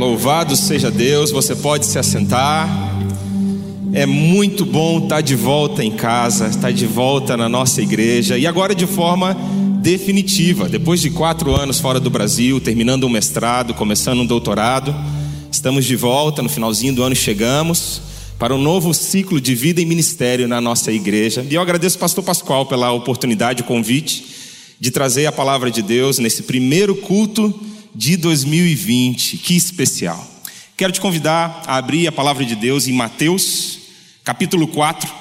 Louvado seja Deus, você pode se assentar. É muito bom estar de volta em casa, estar de volta na nossa igreja e agora de forma definitiva. Depois de quatro anos fora do Brasil, terminando um mestrado, começando um doutorado, estamos de volta. No finalzinho do ano chegamos para um novo ciclo de vida e ministério na nossa igreja. E eu agradeço ao Pastor Pascoal pela oportunidade, o convite de trazer a palavra de Deus nesse primeiro culto de 2020. Que especial. Quero te convidar a abrir a palavra de Deus em Mateus, capítulo 4,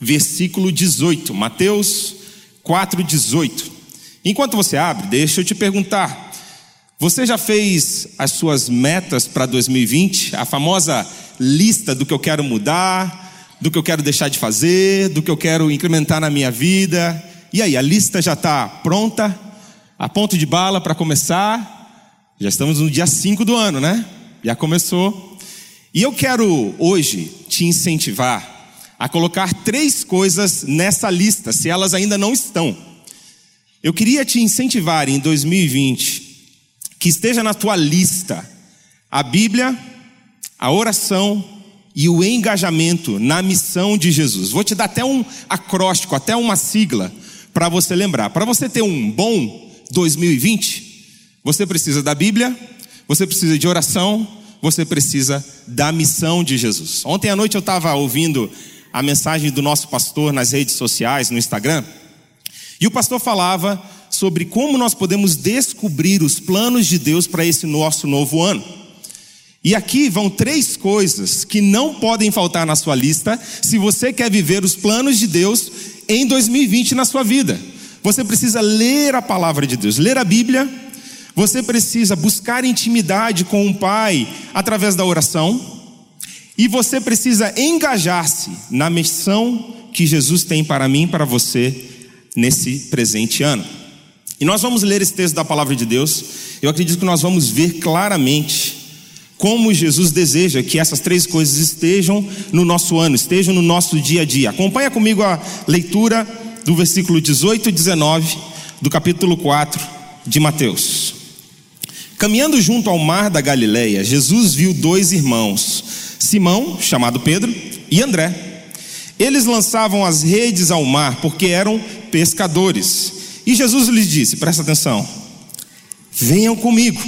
versículo 18. Mateus 4, 18. Enquanto você abre, deixa eu te perguntar: você já fez as suas metas para 2020? A famosa lista do que eu quero mudar, do que eu quero deixar de fazer, do que eu quero incrementar na minha vida. E aí, a lista já está pronta? A ponto de bala para começar? Já estamos no dia 5 do ano, né? Já começou. E eu quero hoje te incentivar a colocar três coisas nessa lista, se elas ainda não estão. Eu queria te incentivar em 2020 que esteja na tua lista a Bíblia, a oração e o engajamento na missão de Jesus. Vou te dar até um acróstico, até uma sigla para você lembrar. Para você ter um bom 2020, você precisa da Bíblia, você precisa de oração, você precisa da missão de Jesus. Ontem à noite eu estava ouvindo a mensagem do nosso pastor nas redes sociais, no Instagram, e o pastor falava sobre como nós podemos descobrir os planos de Deus para esse nosso novo ano. E aqui vão três coisas que não podem faltar na sua lista se você quer viver os planos de Deus em 2020 na sua vida. Você precisa ler a palavra de Deus, ler a Bíblia você precisa buscar intimidade com o Pai através da oração. E você precisa engajar-se na missão que Jesus tem para mim e para você nesse presente ano. E nós vamos ler esse texto da palavra de Deus. Eu acredito que nós vamos ver claramente como Jesus deseja que essas três coisas estejam no nosso ano, estejam no nosso dia a dia. Acompanha comigo a leitura do versículo 18 e 19 do capítulo 4 de Mateus. Caminhando junto ao mar da Galileia, Jesus viu dois irmãos, Simão, chamado Pedro, e André. Eles lançavam as redes ao mar porque eram pescadores. E Jesus lhes disse: presta atenção, venham comigo,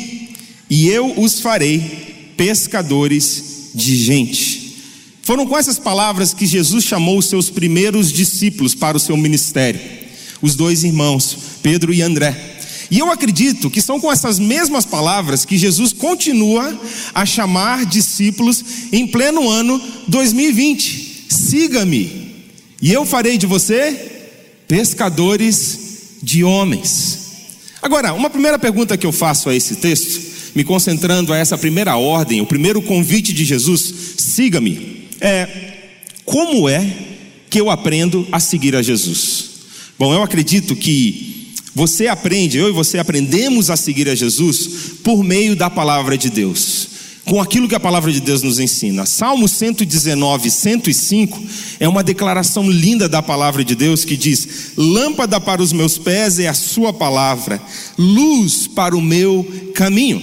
e eu os farei pescadores de gente. Foram com essas palavras que Jesus chamou os seus primeiros discípulos para o seu ministério, os dois irmãos, Pedro e André. E eu acredito que são com essas mesmas palavras que Jesus continua a chamar discípulos em pleno ano 2020. Siga-me, e eu farei de você pescadores de homens. Agora, uma primeira pergunta que eu faço a esse texto, me concentrando a essa primeira ordem, o primeiro convite de Jesus, siga-me, é: como é que eu aprendo a seguir a Jesus? Bom, eu acredito que você aprende, eu e você aprendemos a seguir a Jesus por meio da palavra de Deus, com aquilo que a palavra de Deus nos ensina. Salmo 119, 105 é uma declaração linda da palavra de Deus que diz: Lâmpada para os meus pés é a Sua palavra, luz para o meu caminho.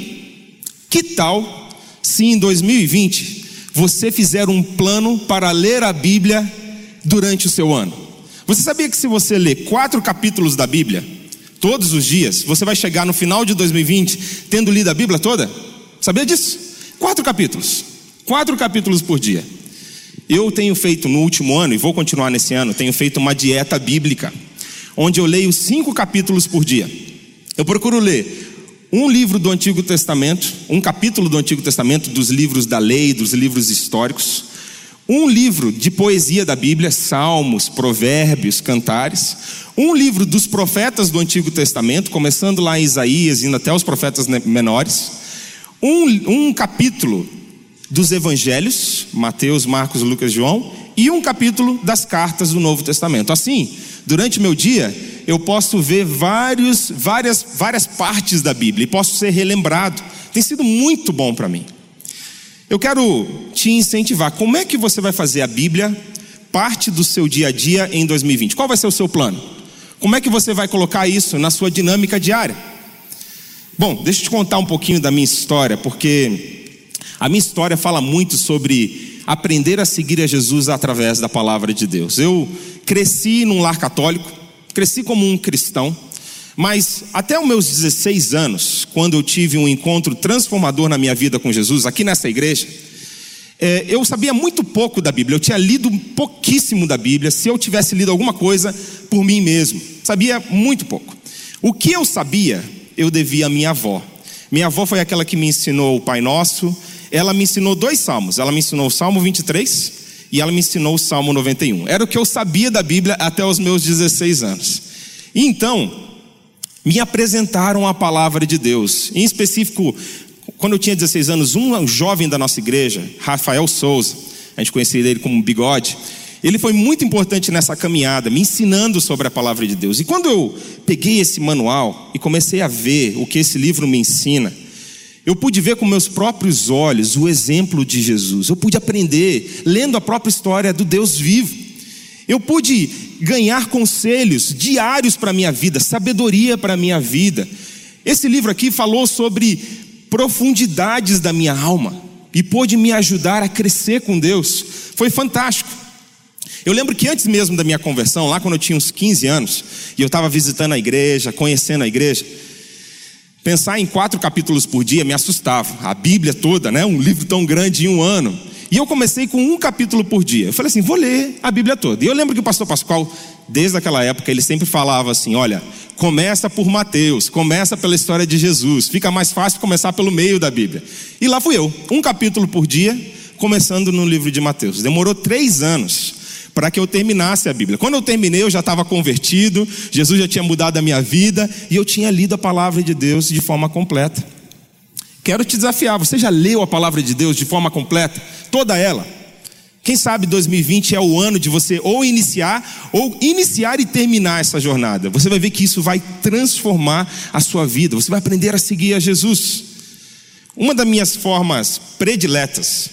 Que tal se em 2020 você fizer um plano para ler a Bíblia durante o seu ano? Você sabia que se você ler quatro capítulos da Bíblia, todos os dias, você vai chegar no final de 2020 tendo lido a Bíblia toda? Sabia disso? Quatro capítulos. Quatro capítulos por dia. Eu tenho feito no último ano, e vou continuar nesse ano, tenho feito uma dieta bíblica, onde eu leio cinco capítulos por dia. Eu procuro ler um livro do Antigo Testamento, um capítulo do Antigo Testamento, dos livros da lei, dos livros históricos, um livro de poesia da Bíblia, Salmos, Provérbios, Cantares, um livro dos profetas do Antigo Testamento, começando lá em Isaías, indo até os profetas menores, um, um capítulo dos Evangelhos, Mateus, Marcos, Lucas, João, e um capítulo das cartas do Novo Testamento. Assim, durante meu dia, eu posso ver vários, várias, várias partes da Bíblia e posso ser relembrado. Tem sido muito bom para mim. Eu quero te incentivar. Como é que você vai fazer a Bíblia parte do seu dia a dia em 2020? Qual vai ser o seu plano? Como é que você vai colocar isso na sua dinâmica diária? Bom, deixa eu te contar um pouquinho da minha história, porque A minha história fala muito sobre aprender a seguir a Jesus através da palavra de Deus. Eu cresci num lar católico, cresci como um cristão, mas até os meus 16 anos, quando eu tive um encontro transformador na minha vida com Jesus, aqui nessa igreja, é, eu sabia muito pouco da Bíblia, eu tinha lido pouquíssimo da Bíblia, se eu tivesse lido alguma coisa por mim mesmo, sabia muito pouco. O que eu sabia, eu devia à minha avó. Minha avó foi aquela que me ensinou o Pai Nosso, ela me ensinou dois salmos. Ela me ensinou o Salmo 23 e ela me ensinou o Salmo 91. Era o que eu sabia da Bíblia até os meus 16 anos. Então, me apresentaram a palavra de Deus. Em específico, quando eu tinha 16 anos, um jovem da nossa igreja, Rafael Souza, a gente conhecia ele como Bigode, ele foi muito importante nessa caminhada, me ensinando sobre a palavra de Deus. E quando eu peguei esse manual e comecei a ver o que esse livro me ensina, eu pude ver com meus próprios olhos o exemplo de Jesus. Eu pude aprender lendo a própria história do Deus vivo. Eu pude ganhar conselhos diários para a minha vida, sabedoria para a minha vida. Esse livro aqui falou sobre profundidades da minha alma e pôde me ajudar a crescer com Deus. Foi fantástico. Eu lembro que antes mesmo da minha conversão, lá quando eu tinha uns 15 anos, e eu estava visitando a igreja, conhecendo a igreja, Pensar em quatro capítulos por dia me assustava. A Bíblia toda, né? Um livro tão grande em um ano. E eu comecei com um capítulo por dia. Eu falei assim, vou ler a Bíblia toda. E eu lembro que o pastor Pascoal, desde aquela época, ele sempre falava assim: olha, começa por Mateus, começa pela história de Jesus. Fica mais fácil começar pelo meio da Bíblia. E lá fui eu, um capítulo por dia, começando no livro de Mateus. Demorou três anos para que eu terminasse a Bíblia. Quando eu terminei, eu já estava convertido, Jesus já tinha mudado a minha vida e eu tinha lido a palavra de Deus de forma completa. Quero te desafiar, você já leu a palavra de Deus de forma completa? Toda ela? Quem sabe 2020 é o ano de você ou iniciar, ou iniciar e terminar essa jornada. Você vai ver que isso vai transformar a sua vida, você vai aprender a seguir a Jesus. Uma das minhas formas prediletas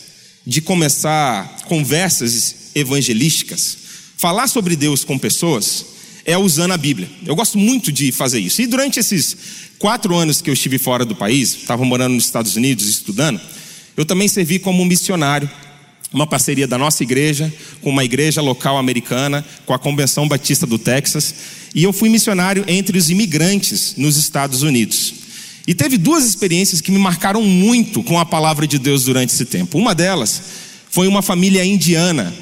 de começar conversas evangelísticas, falar sobre Deus com pessoas, é usando a Bíblia. Eu gosto muito de fazer isso. E durante esses quatro anos que eu estive fora do país, estava morando nos Estados Unidos estudando, eu também servi como missionário. Uma parceria da nossa igreja com uma igreja local americana, com a Convenção Batista do Texas, e eu fui missionário entre os imigrantes nos Estados Unidos. E teve duas experiências que me marcaram muito com a palavra de Deus durante esse tempo. Uma delas foi uma família indiana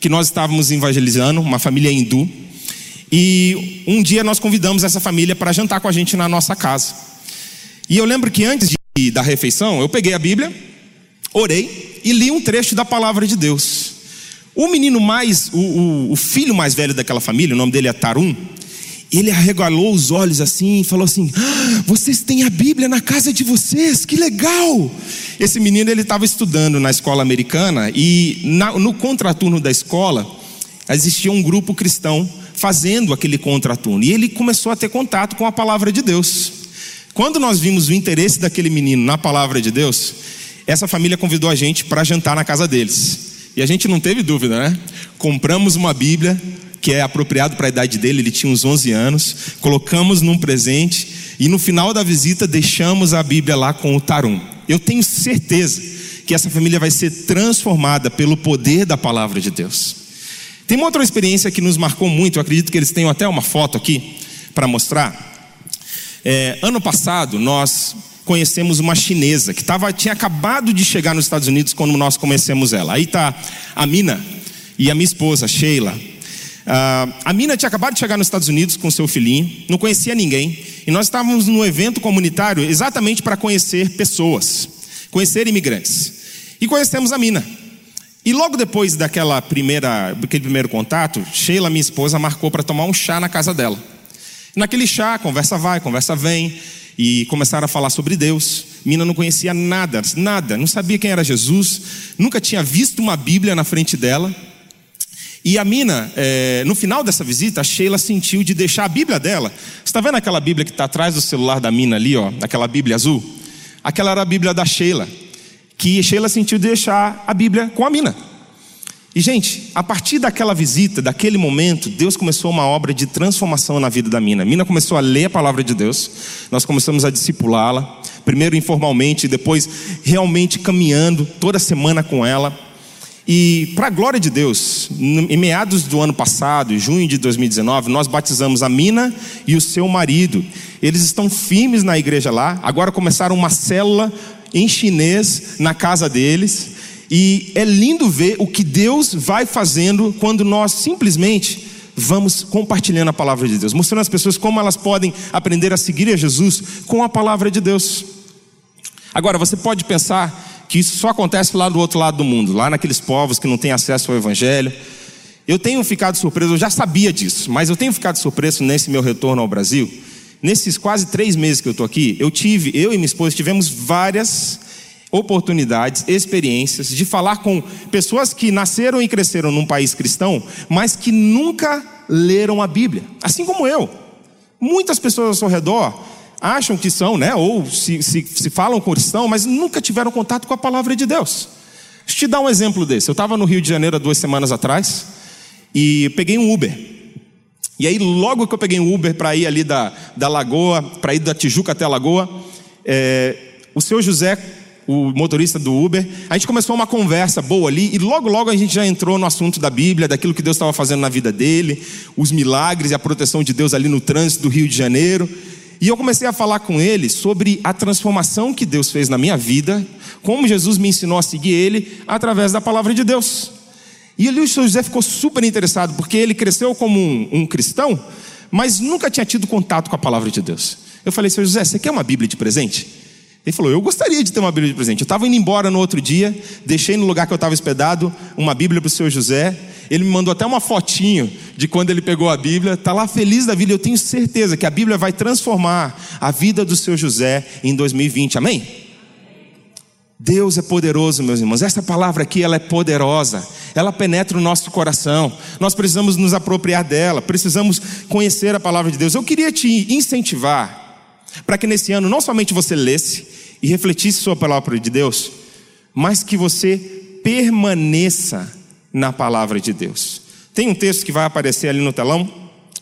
que nós estávamos evangelizando, uma família hindu, e um dia nós convidamos essa família para jantar com a gente na nossa casa. E eu lembro que antes de, da refeição, eu peguei a Bíblia, orei e li um trecho da palavra de Deus. O menino mais, o, o, o filho mais velho daquela família, o nome dele é Tarum, ele arregalou os olhos assim e falou assim: ah, Vocês têm a Bíblia na casa de vocês, que legal! Esse menino ele estava estudando na escola americana e na, no contraturno da escola existia um grupo cristão fazendo aquele contraturno e ele começou a ter contato com a palavra de Deus. Quando nós vimos o interesse daquele menino na palavra de Deus, essa família convidou a gente para jantar na casa deles. E a gente não teve dúvida, né? Compramos uma Bíblia, que é apropriado para a idade dele, ele tinha uns 11 anos, colocamos num presente e no final da visita deixamos a Bíblia lá com o Tarum. Eu tenho certeza que essa família vai ser transformada pelo poder da palavra de Deus. Tem uma outra experiência que nos marcou muito, eu acredito que eles tenham até uma foto aqui para mostrar. É, ano passado nós conhecemos uma chinesa que tava, tinha acabado de chegar nos Estados Unidos quando nós conhecemos ela. Aí está a Mina e a minha esposa, Sheila. Uh, a Mina tinha acabado de chegar nos Estados Unidos com seu filhinho, não conhecia ninguém, e nós estávamos num evento comunitário exatamente para conhecer pessoas, conhecer imigrantes. E conhecemos a Mina. E logo depois daquela primeira, daquele primeiro contato, Sheila, minha esposa, marcou para tomar um chá na casa dela. Naquele chá, conversa vai, conversa vem, e começaram a falar sobre Deus. Mina não conhecia nada, nada, não sabia quem era Jesus, nunca tinha visto uma Bíblia na frente dela. E a mina, é, no final dessa visita, a Sheila sentiu de deixar a Bíblia dela. Você está vendo aquela Bíblia que está atrás do celular da mina ali, ó, aquela Bíblia azul? Aquela era a Bíblia da Sheila. Que Sheila sentiu de deixar a Bíblia com a mina. E, gente, a partir daquela visita, daquele momento, Deus começou uma obra de transformação na vida da mina. A mina começou a ler a palavra de Deus, nós começamos a discipulá-la, Primeiro informalmente, depois realmente caminhando toda semana com ela. E, para a glória de Deus, em meados do ano passado, junho de 2019, nós batizamos a Mina e o seu marido. Eles estão firmes na igreja lá. Agora começaram uma célula em chinês na casa deles. E é lindo ver o que Deus vai fazendo quando nós simplesmente vamos compartilhando a palavra de Deus, mostrando às pessoas como elas podem aprender a seguir a Jesus com a palavra de Deus. Agora, você pode pensar que isso só acontece lá do outro lado do mundo, lá naqueles povos que não têm acesso ao Evangelho. Eu tenho ficado surpreso, eu já sabia disso, mas eu tenho ficado surpreso nesse meu retorno ao Brasil. Nesses quase três meses que eu estou aqui, eu tive, eu e minha esposa tivemos várias oportunidades, experiências de falar com pessoas que nasceram e cresceram num país cristão, mas que nunca leram a Bíblia, assim como eu. Muitas pessoas ao seu redor acham que são, né? Ou se, se, se falam cristão, mas nunca tiveram contato com a palavra de Deus. Deixa eu te dar um exemplo desse. Eu estava no Rio de Janeiro há duas semanas atrás e peguei um Uber. E aí, logo que eu peguei um Uber para ir ali da, da Lagoa, para ir da Tijuca até a Lagoa, é, o seu José, o motorista do Uber, a gente começou uma conversa boa ali e logo, logo a gente já entrou no assunto da Bíblia, daquilo que Deus estava fazendo na vida dele, os milagres e a proteção de Deus ali no trânsito do Rio de Janeiro. E eu comecei a falar com ele sobre a transformação que Deus fez na minha vida, como Jesus me ensinou a seguir ele através da palavra de Deus. E ali o Sr. José ficou super interessado, porque ele cresceu como um, um cristão, mas nunca tinha tido contato com a palavra de Deus. Eu falei, Sr. José, você quer uma Bíblia de presente? Ele falou: Eu gostaria de ter uma Bíblia de presente. Eu estava indo embora no outro dia, deixei no lugar que eu estava hospedado uma Bíblia para o Sr. José. Ele me mandou até uma fotinho de quando ele pegou a Bíblia. Está lá feliz da vida. Eu tenho certeza que a Bíblia vai transformar a vida do seu José em 2020. Amém? Deus é poderoso, meus irmãos. Essa palavra aqui, ela é poderosa. Ela penetra o nosso coração. Nós precisamos nos apropriar dela. Precisamos conhecer a palavra de Deus. Eu queria te incentivar para que nesse ano não somente você lesse e refletisse sobre a palavra de Deus, mas que você permaneça na palavra de Deus. Tem um texto que vai aparecer ali no telão,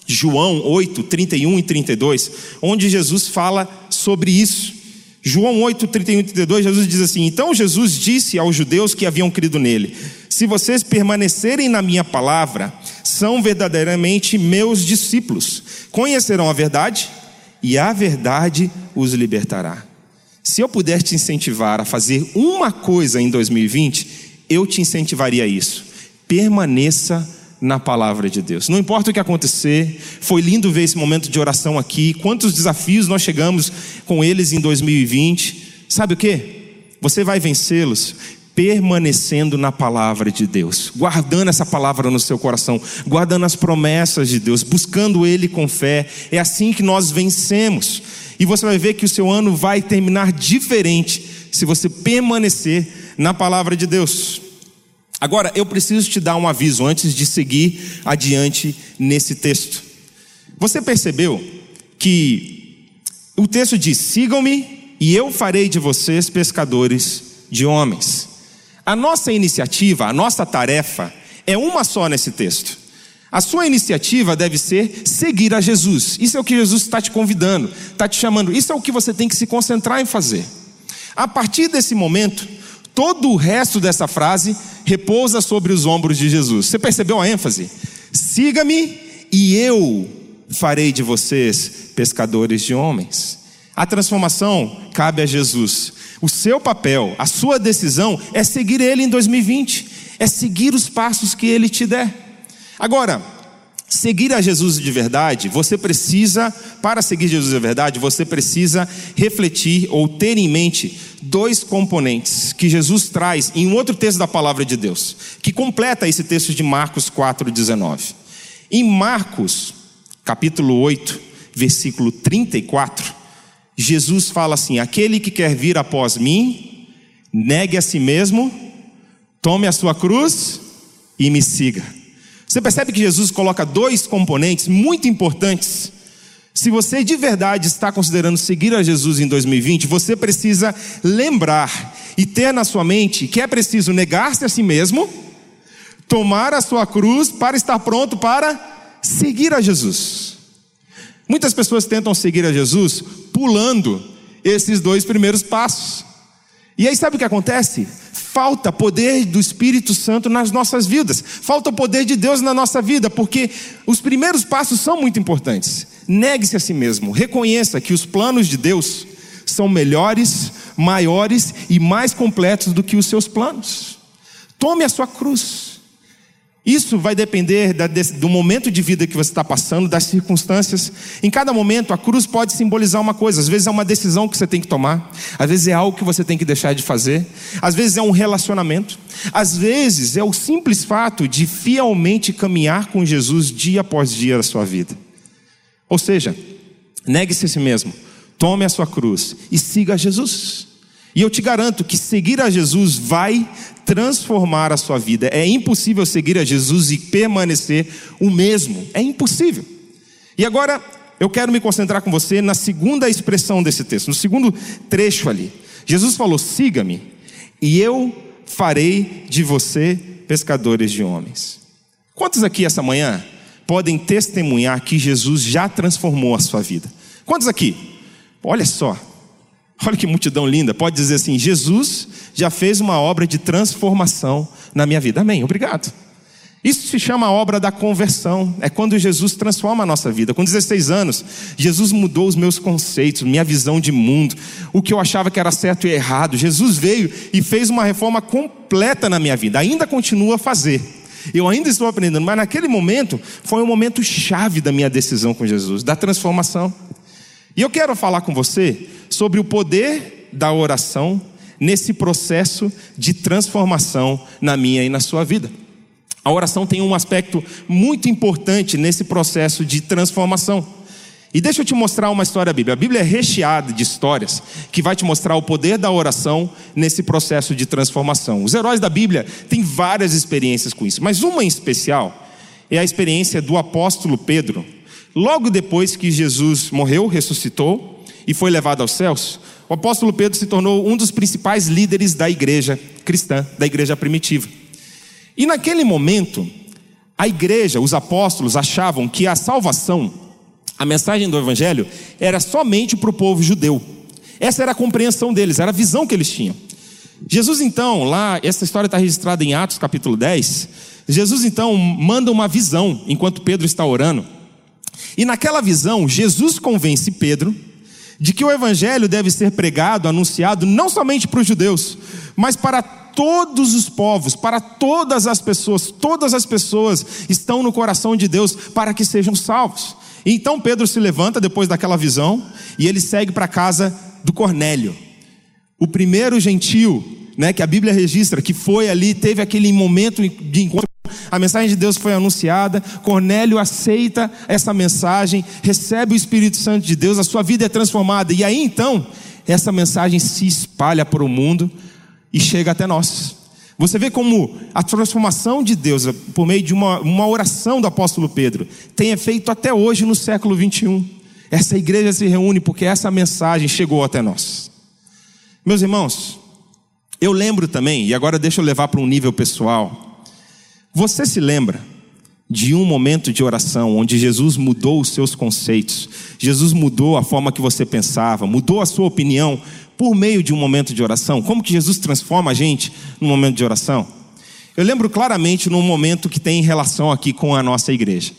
João 8, 31 e 32, onde Jesus fala sobre isso. João 8, 31 e 32, Jesus diz assim: Então Jesus disse aos judeus que haviam crido nele: Se vocês permanecerem na minha palavra, são verdadeiramente meus discípulos, conhecerão a verdade e a verdade os libertará. Se eu puder te incentivar a fazer uma coisa em 2020, eu te incentivaria a isso permaneça na palavra de Deus. Não importa o que acontecer, foi lindo ver esse momento de oração aqui, quantos desafios nós chegamos com eles em 2020. Sabe o que? Você vai vencê-los permanecendo na palavra de Deus, guardando essa palavra no seu coração, guardando as promessas de Deus, buscando Ele com fé. É assim que nós vencemos. E você vai ver que o seu ano vai terminar diferente se você permanecer na palavra de Deus. Agora, eu preciso te dar um aviso antes de seguir adiante nesse texto. Você percebeu que o texto diz: sigam-me e eu farei de vocês pescadores de homens. A nossa iniciativa, a nossa tarefa é uma só nesse texto. A sua iniciativa deve ser seguir a Jesus. Isso é o que Jesus está te convidando, está te chamando. Isso é o que você tem que se concentrar em fazer. A partir desse momento, todo o resto dessa frase repousa sobre os ombros de Jesus. Você percebeu a ênfase? Siga-me e eu farei de vocês pescadores de homens. A transformação cabe a Jesus. O seu papel, a sua decisão é seguir Ele em 2020, é seguir os passos que Ele te der. Agora, seguir a Jesus de verdade, você precisa, para seguir Jesus de verdade, você precisa refletir ou ter em mente dois componentes que Jesus traz em um outro texto da palavra de Deus, que completa esse texto de Marcos 4:19. Em Marcos, capítulo 8, versículo 34, Jesus fala assim: Aquele que quer vir após mim, negue a si mesmo, tome a sua cruz e me siga. Você percebe que Jesus coloca dois componentes muito importantes. Se você de verdade está considerando seguir a Jesus em 2020, você precisa lembrar e ter na sua mente que é preciso negar-se a si mesmo, tomar a sua cruz para estar pronto para seguir a Jesus. Muitas pessoas tentam seguir a Jesus pulando esses dois primeiros passos. E aí sabe o que acontece? Falta poder do Espírito Santo nas nossas vidas, falta o poder de Deus na nossa vida, porque os primeiros passos são muito importantes. Negue-se a si mesmo, reconheça que os planos de Deus são melhores, maiores e mais completos do que os seus planos. Tome a sua cruz. Isso vai depender da, do momento de vida que você está passando, das circunstâncias. Em cada momento, a cruz pode simbolizar uma coisa. Às vezes é uma decisão que você tem que tomar, às vezes é algo que você tem que deixar de fazer, às vezes é um relacionamento, às vezes é o simples fato de fielmente caminhar com Jesus dia após dia da sua vida. Ou seja, negue-se a si mesmo, tome a sua cruz e siga Jesus. E eu te garanto que seguir a Jesus vai transformar a sua vida. É impossível seguir a Jesus e permanecer o mesmo. É impossível. E agora eu quero me concentrar com você na segunda expressão desse texto, no segundo trecho ali. Jesus falou: siga-me, e eu farei de você pescadores de homens. Quantos aqui essa manhã podem testemunhar que Jesus já transformou a sua vida? Quantos aqui? Olha só, Olha que multidão linda. Pode dizer assim: Jesus já fez uma obra de transformação na minha vida. Amém. Obrigado. Isso se chama a obra da conversão. É quando Jesus transforma a nossa vida. Com 16 anos, Jesus mudou os meus conceitos, minha visão de mundo, o que eu achava que era certo e errado. Jesus veio e fez uma reforma completa na minha vida. Ainda continua a fazer. Eu ainda estou aprendendo, mas naquele momento foi um momento chave da minha decisão com Jesus, da transformação. E eu quero falar com você sobre o poder da oração nesse processo de transformação na minha e na sua vida. A oração tem um aspecto muito importante nesse processo de transformação. E deixa eu te mostrar uma história bíblica. A Bíblia é recheada de histórias que vai te mostrar o poder da oração nesse processo de transformação. Os heróis da Bíblia têm várias experiências com isso, mas uma em especial é a experiência do apóstolo Pedro, Logo depois que Jesus morreu, ressuscitou e foi levado aos céus, o apóstolo Pedro se tornou um dos principais líderes da igreja cristã, da igreja primitiva. E naquele momento, a igreja, os apóstolos achavam que a salvação, a mensagem do evangelho, era somente para o povo judeu. Essa era a compreensão deles, era a visão que eles tinham. Jesus então, lá, essa história está registrada em Atos capítulo 10. Jesus então manda uma visão enquanto Pedro está orando. E naquela visão, Jesus convence Pedro de que o evangelho deve ser pregado, anunciado não somente para os judeus, mas para todos os povos, para todas as pessoas. Todas as pessoas estão no coração de Deus para que sejam salvos. Então Pedro se levanta depois daquela visão e ele segue para casa do Cornélio, o primeiro gentil, né, que a Bíblia registra, que foi ali, teve aquele momento de encontro a mensagem de Deus foi anunciada, Cornélio aceita essa mensagem, recebe o Espírito Santo de Deus, a sua vida é transformada, e aí então, essa mensagem se espalha para o mundo e chega até nós. Você vê como a transformação de Deus, por meio de uma, uma oração do apóstolo Pedro, tem efeito até hoje no século 21. Essa igreja se reúne porque essa mensagem chegou até nós. Meus irmãos, eu lembro também, e agora deixa eu levar para um nível pessoal, você se lembra de um momento de oração onde Jesus mudou os seus conceitos, Jesus mudou a forma que você pensava, mudou a sua opinião por meio de um momento de oração? Como que Jesus transforma a gente num momento de oração? Eu lembro claramente num momento que tem relação aqui com a nossa igreja.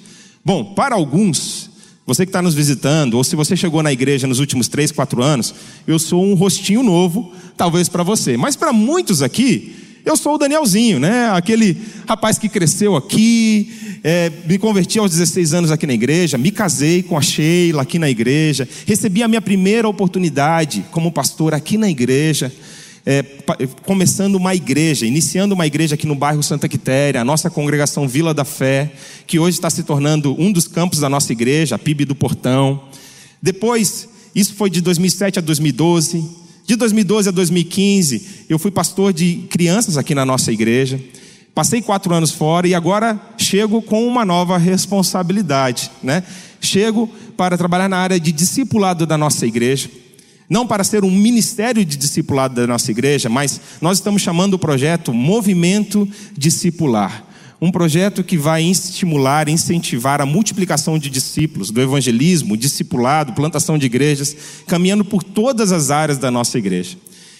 Bom, para alguns, você que está nos visitando, ou se você chegou na igreja nos últimos três, quatro anos, eu sou um rostinho novo, talvez para você. Mas para muitos aqui, eu sou o Danielzinho, né? Aquele rapaz que cresceu aqui, é, me converti aos 16 anos aqui na igreja, me casei com a Sheila aqui na igreja, recebi a minha primeira oportunidade como pastor aqui na igreja, é, começando uma igreja, iniciando uma igreja aqui no bairro Santa Quitéria, a nossa congregação Vila da Fé, que hoje está se tornando um dos campos da nossa igreja, a PIB do Portão. Depois, isso foi de 2007 a 2012. De 2012 a 2015, eu fui pastor de crianças aqui na nossa igreja. Passei quatro anos fora e agora chego com uma nova responsabilidade, né? Chego para trabalhar na área de discipulado da nossa igreja. Não para ser um ministério de discipulado da nossa igreja, mas nós estamos chamando o projeto Movimento Discipular. Um projeto que vai estimular, incentivar a multiplicação de discípulos, do evangelismo, discipulado, plantação de igrejas, caminhando por todas as áreas da nossa igreja.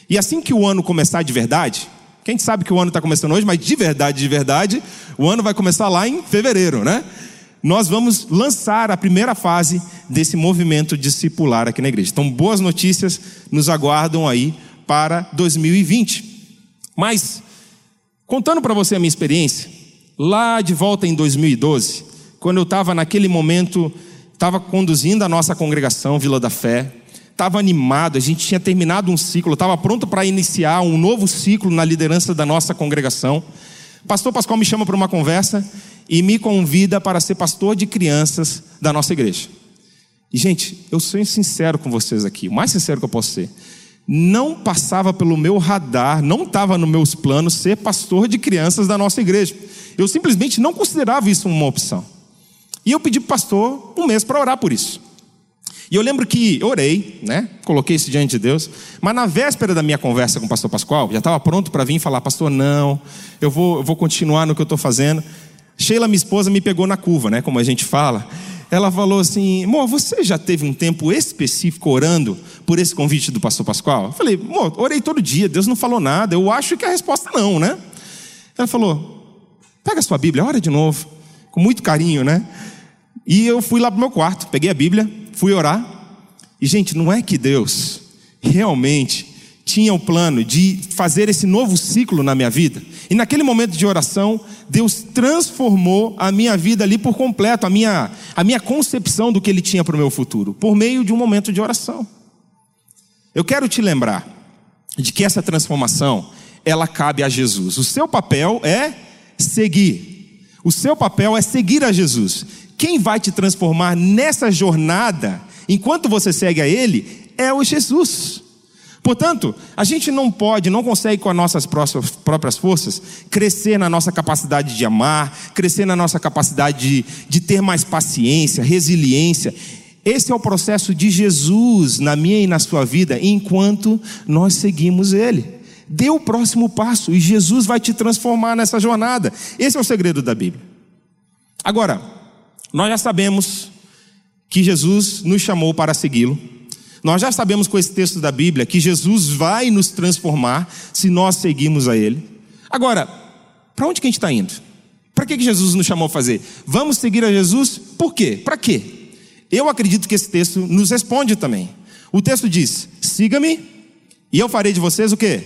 E assim que o ano começar de verdade, quem sabe que o ano está começando hoje, mas de verdade, de verdade, o ano vai começar lá em fevereiro, né? Nós vamos lançar a primeira fase desse movimento discipular aqui na igreja. Então, boas notícias nos aguardam aí para 2020. Mas, contando para você a minha experiência, lá de volta em 2012, quando eu estava naquele momento, estava conduzindo a nossa congregação Vila da Fé, estava animado, a gente tinha terminado um ciclo, estava pronto para iniciar um novo ciclo na liderança da nossa congregação. Pastor Pascoal me chama para uma conversa e me convida para ser pastor de crianças da nossa igreja. E, gente, eu sou sincero com vocês aqui, o mais sincero que eu posso ser. Não passava pelo meu radar, não estava nos meus planos ser pastor de crianças da nossa igreja. Eu simplesmente não considerava isso uma opção. E eu pedi para o pastor um mês para orar por isso. E eu lembro que orei, né? Coloquei isso diante de Deus. Mas na véspera da minha conversa com o pastor Pascoal, já estava pronto para vir falar, pastor, não, eu vou, eu vou continuar no que eu estou fazendo. Sheila, minha esposa, me pegou na curva, né? Como a gente fala. Ela falou assim: amor, você já teve um tempo específico orando por esse convite do pastor Pascoal? Eu falei, amor, orei todo dia, Deus não falou nada. Eu acho que a resposta não, né? Ela falou: pega a sua Bíblia, ora de novo. Com muito carinho, né? E eu fui lá para o meu quarto, peguei a Bíblia, fui orar. E, gente, não é que Deus realmente tinha o plano de fazer esse novo ciclo na minha vida. E naquele momento de oração, Deus transformou a minha vida ali por completo, a minha, a minha concepção do que Ele tinha para o meu futuro, por meio de um momento de oração. Eu quero te lembrar de que essa transformação, ela cabe a Jesus. O seu papel é seguir. O seu papel é seguir a Jesus. Quem vai te transformar nessa jornada, enquanto você segue a Ele, é o Jesus. Portanto, a gente não pode, não consegue com as nossas próprias forças crescer na nossa capacidade de amar, crescer na nossa capacidade de, de ter mais paciência, resiliência. Esse é o processo de Jesus na minha e na sua vida, enquanto nós seguimos Ele. Dê o próximo passo e Jesus vai te transformar nessa jornada. Esse é o segredo da Bíblia. Agora, nós já sabemos que Jesus nos chamou para segui-lo. Nós já sabemos com esse texto da Bíblia que Jesus vai nos transformar se nós seguirmos a Ele. Agora, para onde que a gente está indo? Para que, que Jesus nos chamou a fazer? Vamos seguir a Jesus? Por quê? Para quê? Eu acredito que esse texto nos responde também. O texto diz: siga-me e eu farei de vocês o quê?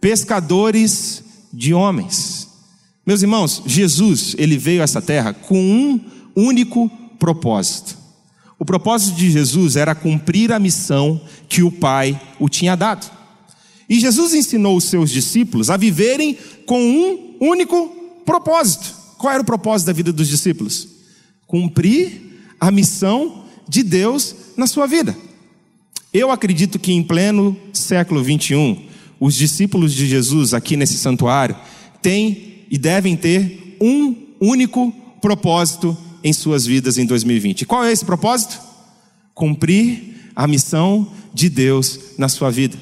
Pescadores de homens. Meus irmãos, Jesus, ele veio a essa terra com um único propósito. O propósito de Jesus era cumprir a missão que o Pai o tinha dado. E Jesus ensinou os seus discípulos a viverem com um único propósito. Qual era o propósito da vida dos discípulos? Cumprir a missão de Deus na sua vida. Eu acredito que em pleno século 21, os discípulos de Jesus aqui nesse santuário têm e devem ter um único propósito em suas vidas em 2020. Qual é esse propósito? Cumprir a missão de Deus na sua vida.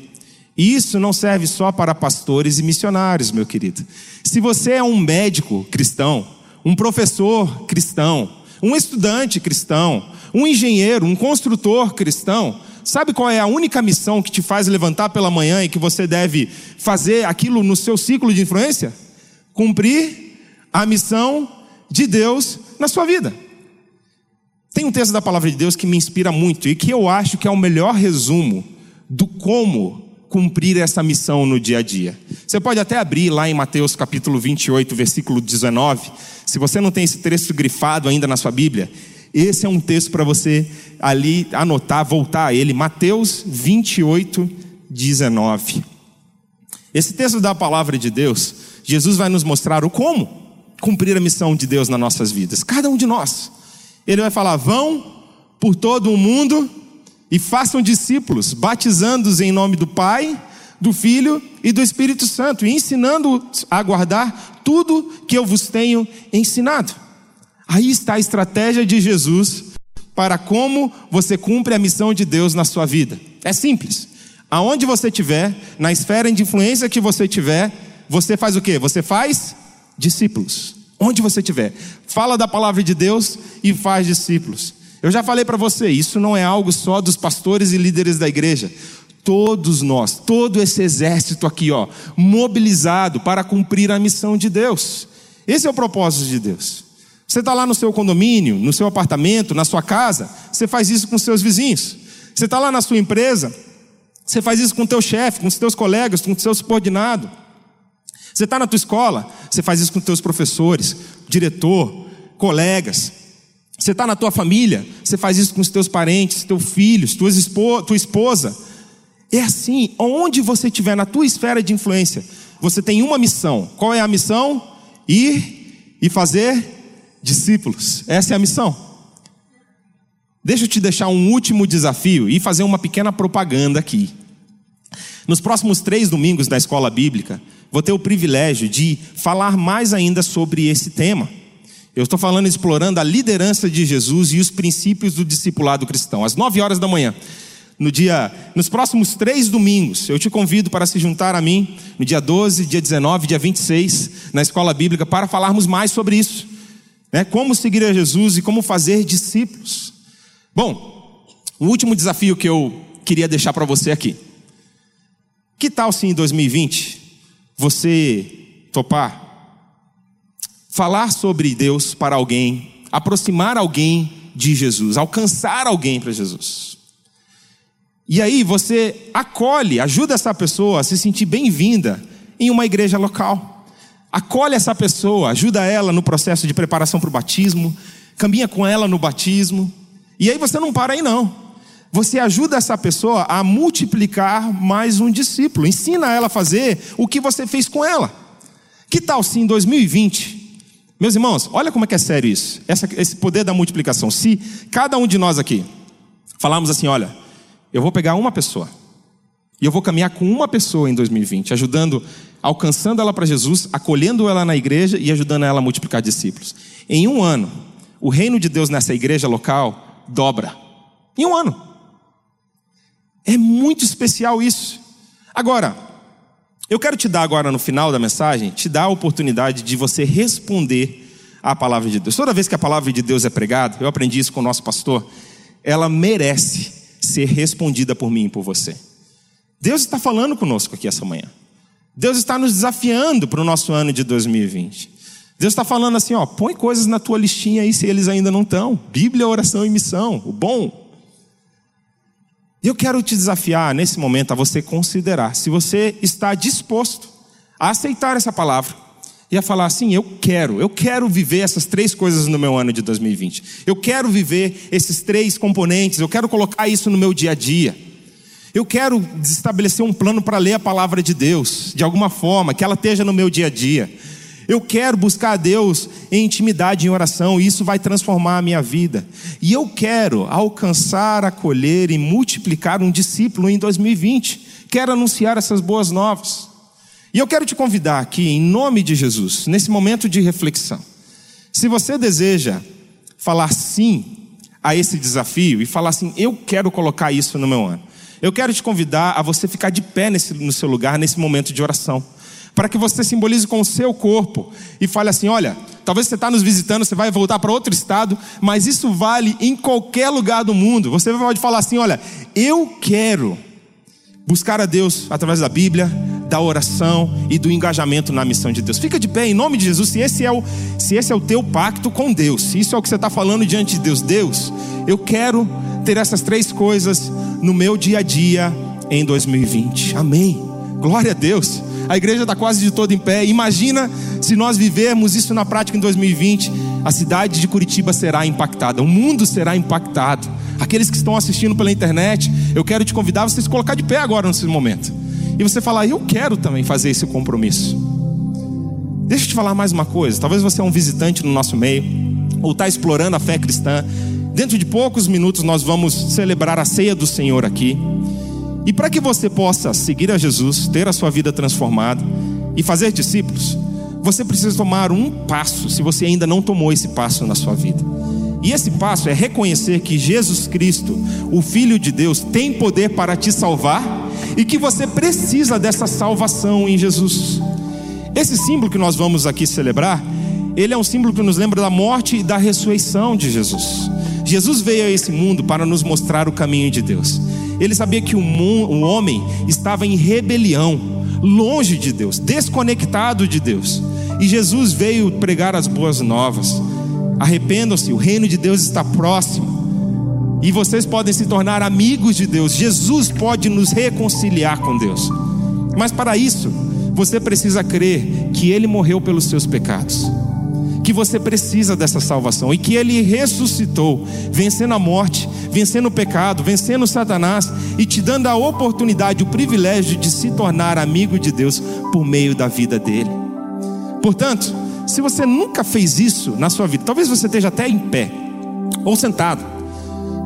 E isso não serve só para pastores e missionários, meu querido. Se você é um médico cristão, um professor cristão, um estudante cristão, um engenheiro, um construtor cristão, sabe qual é a única missão que te faz levantar pela manhã e que você deve fazer aquilo no seu ciclo de influência? Cumprir a missão de Deus na sua vida. Tem um texto da palavra de Deus que me inspira muito e que eu acho que é o melhor resumo do como cumprir essa missão no dia a dia. Você pode até abrir lá em Mateus capítulo 28, versículo 19. Se você não tem esse texto grifado ainda na sua Bíblia, esse é um texto para você ali anotar, voltar a ele. Mateus 28, 19. Esse texto da palavra de Deus, Jesus vai nos mostrar o como cumprir a missão de Deus nas nossas vidas. Cada um de nós. Ele vai falar: vão por todo o mundo e façam discípulos, batizando-os em nome do Pai, do Filho e do Espírito Santo, e ensinando-os a guardar tudo que eu vos tenho ensinado. Aí está a estratégia de Jesus para como você cumpre a missão de Deus na sua vida. É simples. Aonde você estiver, na esfera de influência que você tiver, você faz o quê? Você faz discípulos. Onde você estiver, fala da palavra de Deus e faz discípulos. Eu já falei para você, isso não é algo só dos pastores e líderes da igreja. Todos nós, todo esse exército aqui, ó, mobilizado para cumprir a missão de Deus. Esse é o propósito de Deus. Você está lá no seu condomínio, no seu apartamento, na sua casa, você faz isso com seus vizinhos. Você está lá na sua empresa, você faz isso com o teu chefe, com os teus colegas, com o seu subordinado. Você está na tua escola, você faz isso com teus professores, diretor, colegas. Você está na tua família, você faz isso com os teus parentes, teus filhos, tua esposa. É assim, onde você estiver na tua esfera de influência, você tem uma missão. Qual é a missão? Ir e fazer discípulos. Essa é a missão. Deixa eu te deixar um último desafio e fazer uma pequena propaganda aqui. Nos próximos três domingos da escola bíblica, vou ter o privilégio de falar mais ainda sobre esse tema. Eu estou falando explorando a liderança de Jesus e os princípios do discipulado cristão, às nove horas da manhã. No dia, nos próximos três domingos, eu te convido para se juntar a mim no dia 12, dia 19, dia 26, na escola bíblica, para falarmos mais sobre isso né? como seguir a Jesus e como fazer discípulos. Bom, o último desafio que eu queria deixar para você aqui. Que tal se em 2020 você topar falar sobre Deus para alguém, aproximar alguém de Jesus, alcançar alguém para Jesus? E aí você acolhe, ajuda essa pessoa a se sentir bem-vinda em uma igreja local acolhe essa pessoa, ajuda ela no processo de preparação para o batismo, caminha com ela no batismo. E aí você não para aí não. Você ajuda essa pessoa a multiplicar mais um discípulo, ensina ela a fazer o que você fez com ela. Que tal se em 2020, meus irmãos, olha como é que é sério isso, essa, esse poder da multiplicação. Se cada um de nós aqui falarmos assim: olha, eu vou pegar uma pessoa, e eu vou caminhar com uma pessoa em 2020, ajudando, alcançando ela para Jesus, acolhendo ela na igreja e ajudando ela a multiplicar discípulos. Em um ano, o reino de Deus nessa igreja local dobra. Em um ano. É muito especial isso. Agora, eu quero te dar agora no final da mensagem, te dar a oportunidade de você responder à palavra de Deus. Toda vez que a palavra de Deus é pregada, eu aprendi isso com o nosso pastor, ela merece ser respondida por mim e por você. Deus está falando conosco aqui essa manhã. Deus está nos desafiando para o nosso ano de 2020. Deus está falando assim, ó, põe coisas na tua listinha aí se eles ainda não estão. Bíblia, oração e missão, o bom. E eu quero te desafiar nesse momento a você considerar se você está disposto a aceitar essa palavra e a falar assim: eu quero, eu quero viver essas três coisas no meu ano de 2020. Eu quero viver esses três componentes, eu quero colocar isso no meu dia a dia. Eu quero estabelecer um plano para ler a palavra de Deus, de alguma forma, que ela esteja no meu dia a dia. Eu quero buscar a Deus em intimidade, em oração, e isso vai transformar a minha vida. E eu quero alcançar, acolher e multiplicar um discípulo em 2020. Quero anunciar essas boas novas. E eu quero te convidar aqui, em nome de Jesus, nesse momento de reflexão. Se você deseja falar sim a esse desafio e falar assim, eu quero colocar isso no meu ano. Eu quero te convidar a você ficar de pé nesse, no seu lugar, nesse momento de oração, para que você simbolize com o seu corpo e fale assim: olha, talvez você está nos visitando, você vai voltar para outro estado, mas isso vale em qualquer lugar do mundo. Você pode falar assim: olha, eu quero buscar a Deus através da Bíblia, da oração e do engajamento na missão de Deus. Fica de pé em nome de Jesus. Se esse é o, se esse é o teu pacto com Deus, se isso é o que você está falando diante de Deus, Deus, eu quero ter essas três coisas no meu dia a dia em 2020. Amém. Glória a Deus. A igreja está quase de todo em pé. Imagina se nós vivermos isso na prática em 2020. A cidade de Curitiba será impactada, o mundo será impactado. Aqueles que estão assistindo pela internet, eu quero te convidar a vocês colocar de pé agora nesse momento. E você falar, eu quero também fazer esse compromisso. Deixa eu te falar mais uma coisa. Talvez você é um visitante no nosso meio, ou está explorando a fé cristã. Dentro de poucos minutos nós vamos celebrar a ceia do Senhor aqui. E para que você possa seguir a Jesus, ter a sua vida transformada e fazer discípulos, você precisa tomar um passo, se você ainda não tomou esse passo na sua vida. E esse passo é reconhecer que Jesus Cristo, o Filho de Deus, tem poder para te salvar e que você precisa dessa salvação em Jesus. Esse símbolo que nós vamos aqui celebrar, ele é um símbolo que nos lembra da morte e da ressurreição de Jesus. Jesus veio a esse mundo para nos mostrar o caminho de Deus. Ele sabia que o, o homem estava em rebelião, longe de Deus, desconectado de Deus. E Jesus veio pregar as boas novas. Arrependam-se, o reino de Deus está próximo. E vocês podem se tornar amigos de Deus. Jesus pode nos reconciliar com Deus. Mas para isso, você precisa crer que Ele morreu pelos seus pecados que você precisa dessa salvação e que ele ressuscitou, vencendo a morte, vencendo o pecado, vencendo Satanás e te dando a oportunidade, o privilégio de se tornar amigo de Deus por meio da vida dele. Portanto, se você nunca fez isso na sua vida, talvez você esteja até em pé ou sentado.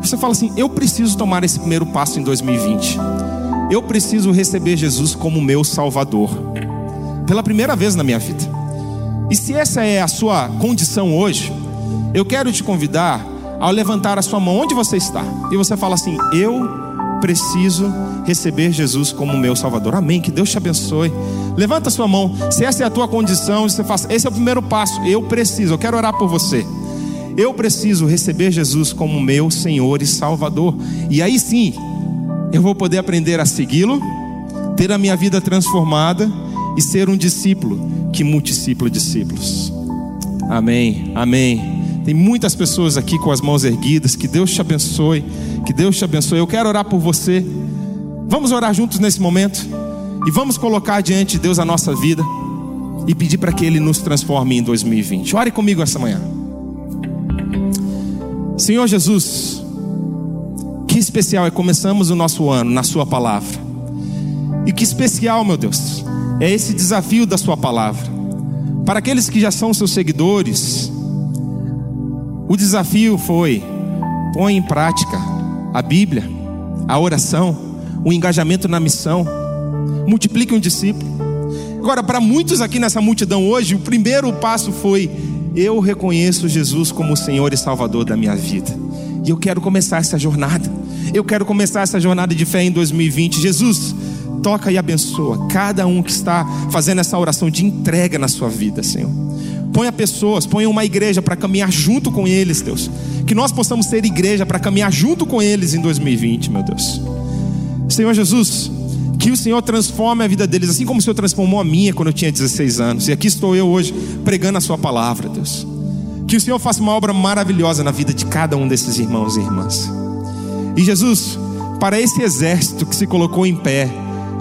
Você fala assim: "Eu preciso tomar esse primeiro passo em 2020. Eu preciso receber Jesus como meu salvador." Pela primeira vez na minha vida. E se essa é a sua condição hoje, eu quero te convidar ao levantar a sua mão onde você está. E você fala assim: Eu preciso receber Jesus como meu Salvador. Amém. Que Deus te abençoe. Levanta a sua mão. Se essa é a tua condição, você faz, esse é o primeiro passo. Eu preciso. Eu quero orar por você. Eu preciso receber Jesus como meu Senhor e Salvador. E aí sim, eu vou poder aprender a segui-lo, ter a minha vida transformada e ser um discípulo que multiplica discípulos. Amém, amém. Tem muitas pessoas aqui com as mãos erguidas. Que Deus te abençoe. Que Deus te abençoe. Eu quero orar por você. Vamos orar juntos nesse momento. E vamos colocar diante de Deus a nossa vida. E pedir para que Ele nos transforme em 2020. Ore comigo essa manhã. Senhor Jesus, que especial é começamos o nosso ano na Sua palavra. E que especial, meu Deus, é esse desafio da Sua palavra. Para aqueles que já são seus seguidores, o desafio foi: põe em prática a Bíblia, a oração, o engajamento na missão, multiplique um discípulo. Agora, para muitos aqui nessa multidão hoje, o primeiro passo foi: eu reconheço Jesus como o Senhor e Salvador da minha vida. E eu quero começar essa jornada. Eu quero começar essa jornada de fé em 2020. Jesus, toca e abençoa cada um que está fazendo essa oração de entrega na sua vida, Senhor. Ponha pessoas, ponha uma igreja para caminhar junto com eles, Deus. Que nós possamos ser igreja para caminhar junto com eles em 2020, meu Deus. Senhor Jesus, que o Senhor transforme a vida deles, assim como o Senhor transformou a minha quando eu tinha 16 anos. E aqui estou eu hoje pregando a Sua palavra, Deus. Que o Senhor faça uma obra maravilhosa na vida de cada um desses irmãos e irmãs. E Jesus, para esse exército que se colocou em pé,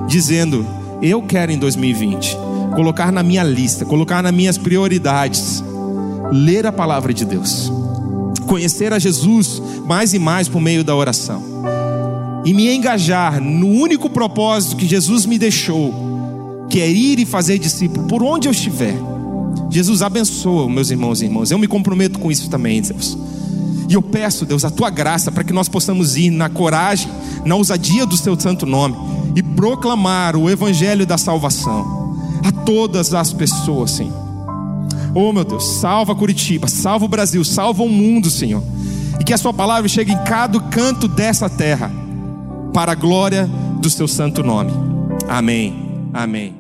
dizendo: Eu quero em 2020 colocar na minha lista, colocar nas minhas prioridades, ler a palavra de Deus, conhecer a Jesus mais e mais por meio da oração, e me engajar no único propósito que Jesus me deixou, que é ir e fazer discípulo por onde eu estiver. Jesus abençoa meus irmãos e irmãs. Eu me comprometo com isso também, Deus. E eu peço, Deus, a tua graça para que nós possamos ir na coragem, na ousadia do teu santo nome e proclamar o evangelho da salvação a todas as pessoas, Senhor. Oh, meu Deus, salva Curitiba, salva o Brasil, salva o mundo, Senhor. E que a sua palavra chegue em cada canto dessa terra, para a glória do seu santo nome. Amém. Amém.